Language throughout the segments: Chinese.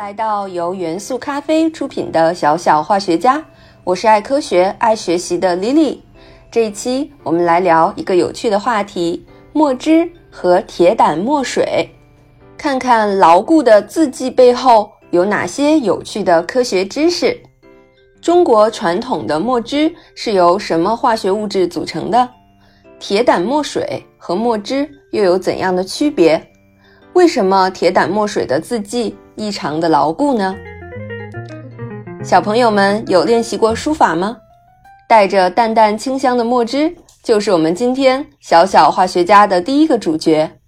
来到由元素咖啡出品的小小化学家，我是爱科学、爱学习的 Lily。这一期我们来聊一个有趣的话题：墨汁和铁胆墨水。看看牢固的字迹背后有哪些有趣的科学知识。中国传统的墨汁是由什么化学物质组成的？铁胆墨水和墨汁又有怎样的区别？为什么铁胆墨水的字迹异常的牢固呢？小朋友们有练习过书法吗？带着淡淡清香的墨汁，就是我们今天小小化学家的第一个主角。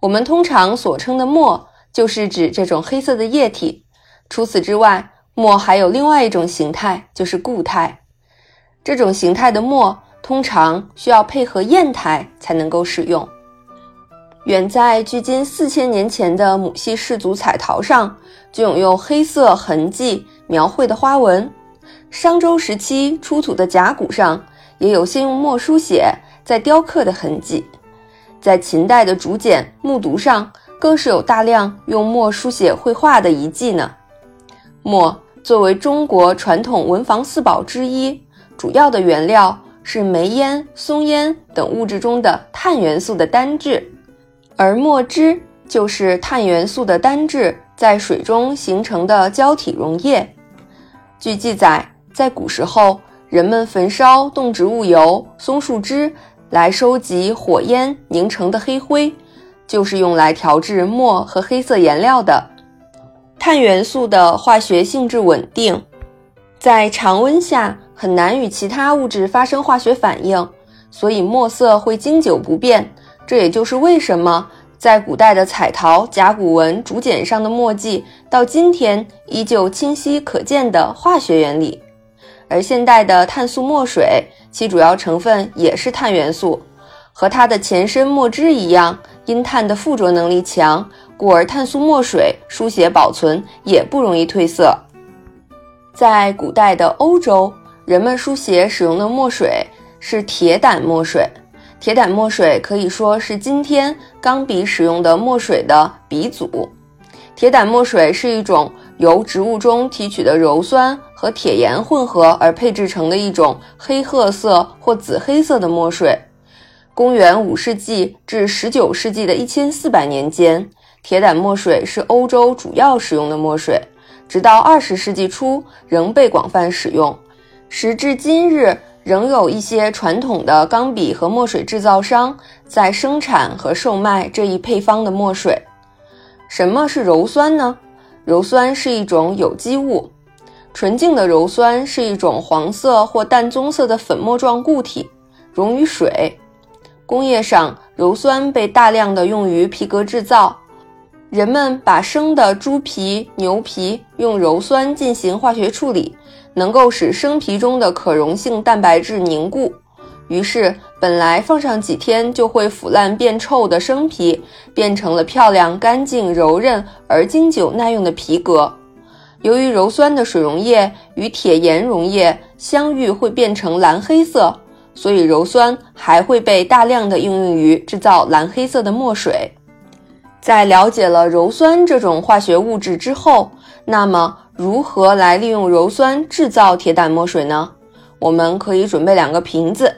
我们通常所称的墨，就是指这种黑色的液体。除此之外，墨还有另外一种形态，就是固态。这种形态的墨通常需要配合砚台才能够使用。远在距今四千年前的母系氏族彩陶上，就有用黑色痕迹描绘的花纹。商周时期出土的甲骨上，也有先用墨书写再雕刻的痕迹。在秦代的竹简、木牍上，更是有大量用墨书写绘画的遗迹呢。墨作为中国传统文房四宝之一，主要的原料是煤烟、松烟等物质中的碳元素的单质。而墨汁就是碳元素的单质在水中形成的胶体溶液。据记载，在古时候，人们焚烧动植物油、松树枝来收集火焰凝成的黑灰，就是用来调制墨和黑色颜料的。碳元素的化学性质稳定，在常温下很难与其他物质发生化学反应，所以墨色会经久不变。这也就是为什么在古代的彩陶、甲骨文、竹简上的墨迹，到今天依旧清晰可见的化学原理。而现代的碳素墨水，其主要成分也是碳元素，和它的前身墨汁一样，因碳的附着能力强，故而碳素墨水书写保存也不容易褪色。在古代的欧洲，人们书写使用的墨水是铁胆墨水。铁胆墨水可以说是今天钢笔使用的墨水的鼻祖。铁胆墨水是一种由植物中提取的鞣酸和铁盐混合而配制成的一种黑褐色或紫黑色的墨水。公元五世纪至十九世纪的一千四百年间，铁胆墨水是欧洲主要使用的墨水，直到二十世纪初仍被广泛使用。时至今日。仍有一些传统的钢笔和墨水制造商在生产和售卖这一配方的墨水。什么是鞣酸呢？鞣酸是一种有机物，纯净的鞣酸是一种黄色或淡棕色的粉末状固体，溶于水。工业上，鞣酸被大量的用于皮革制造。人们把生的猪皮、牛皮用鞣酸进行化学处理。能够使生皮中的可溶性蛋白质凝固，于是本来放上几天就会腐烂变臭的生皮，变成了漂亮、干净、柔韧而经久耐用的皮革。由于鞣酸的水溶液与铁盐溶液相遇会变成蓝黑色，所以鞣酸还会被大量的应用于制造蓝黑色的墨水。在了解了鞣酸这种化学物质之后，那么。如何来利用鞣酸制造铁胆墨水呢？我们可以准备两个瓶子，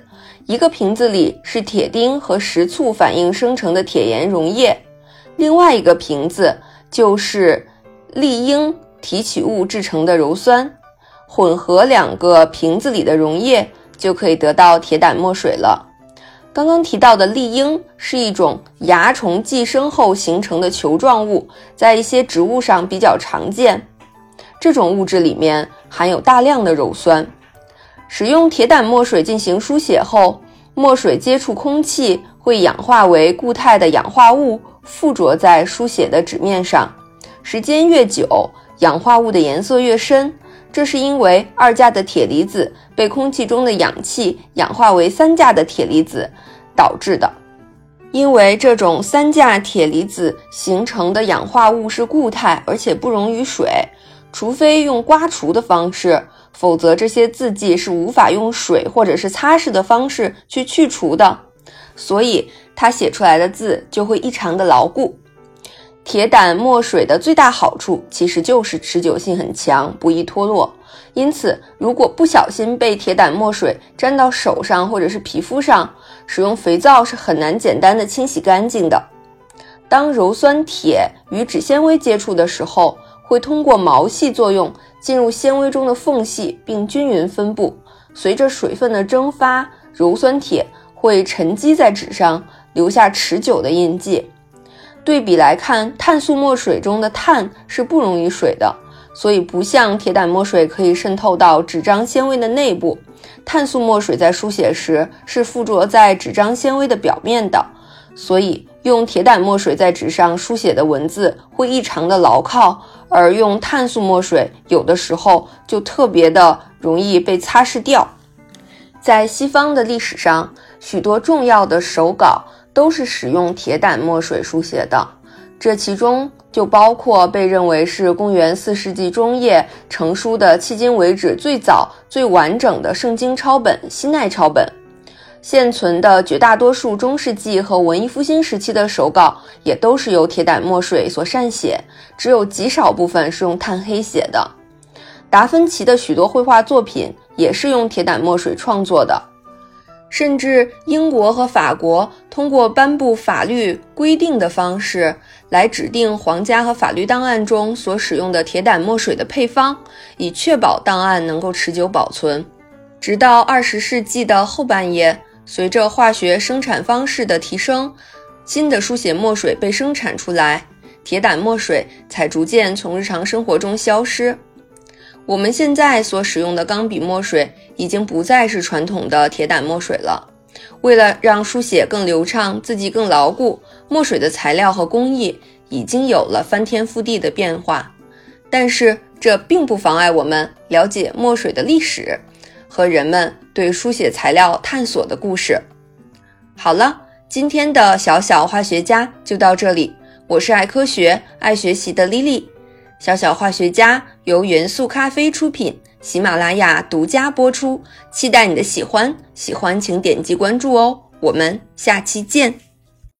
一个瓶子里是铁钉和食醋反应生成的铁盐溶液，另外一个瓶子就是利英提取物制成的鞣酸。混合两个瓶子里的溶液，就可以得到铁胆墨水了。刚刚提到的丽英是一种蚜虫寄生后形成的球状物，在一些植物上比较常见。这种物质里面含有大量的鞣酸，使用铁胆墨水进行书写后，墨水接触空气会氧化为固态的氧化物，附着在书写的纸面上。时间越久，氧化物的颜色越深，这是因为二价的铁离子被空气中的氧气氧化为三价的铁离子导致的。因为这种三价铁离子形成的氧化物是固态，而且不溶于水。除非用刮除的方式，否则这些字迹是无法用水或者是擦拭的方式去去除的，所以它写出来的字就会异常的牢固。铁胆墨水的最大好处其实就是持久性很强，不易脱落。因此，如果不小心被铁胆墨水沾到手上或者是皮肤上，使用肥皂是很难简单的清洗干净的。当鞣酸铁与脂纤维接触的时候，会通过毛细作用进入纤维中的缝隙，并均匀分布。随着水分的蒸发，鞣酸铁会沉积在纸上，留下持久的印记。对比来看，碳素墨水中的碳是不溶于水的，所以不像铁胆墨水可以渗透到纸张纤维的内部。碳素墨水在书写时是附着在纸张纤维的表面的，所以用铁胆墨水在纸上书写的文字会异常的牢靠，而用碳素墨水有的时候就特别的容易被擦拭掉。在西方的历史上，许多重要的手稿。都是使用铁胆墨水书写的，这其中就包括被认为是公元四世纪中叶成书的迄今为止最早最完整的圣经抄本——西奈抄本。现存的绝大多数中世纪和文艺复兴时期的手稿也都是由铁胆墨水所善写，只有极少部分是用炭黑写的。达芬奇的许多绘画作品也是用铁胆墨水创作的。甚至英国和法国通过颁布法律规定的方式来指定皇家和法律档案中所使用的铁胆墨水的配方，以确保档案能够持久保存。直到二十世纪的后半叶，随着化学生产方式的提升，新的书写墨水被生产出来，铁胆墨水才逐渐从日常生活中消失。我们现在所使用的钢笔墨水已经不再是传统的铁胆墨水了。为了让书写更流畅、字迹更牢固，墨水的材料和工艺已经有了翻天覆地的变化。但是这并不妨碍我们了解墨水的历史和人们对书写材料探索的故事。好了，今天的小小化学家就到这里。我是爱科学、爱学习的 Lily。小小化学家由元素咖啡出品，喜马拉雅独家播出，期待你的喜欢，喜欢请点击关注哦，我们下期见。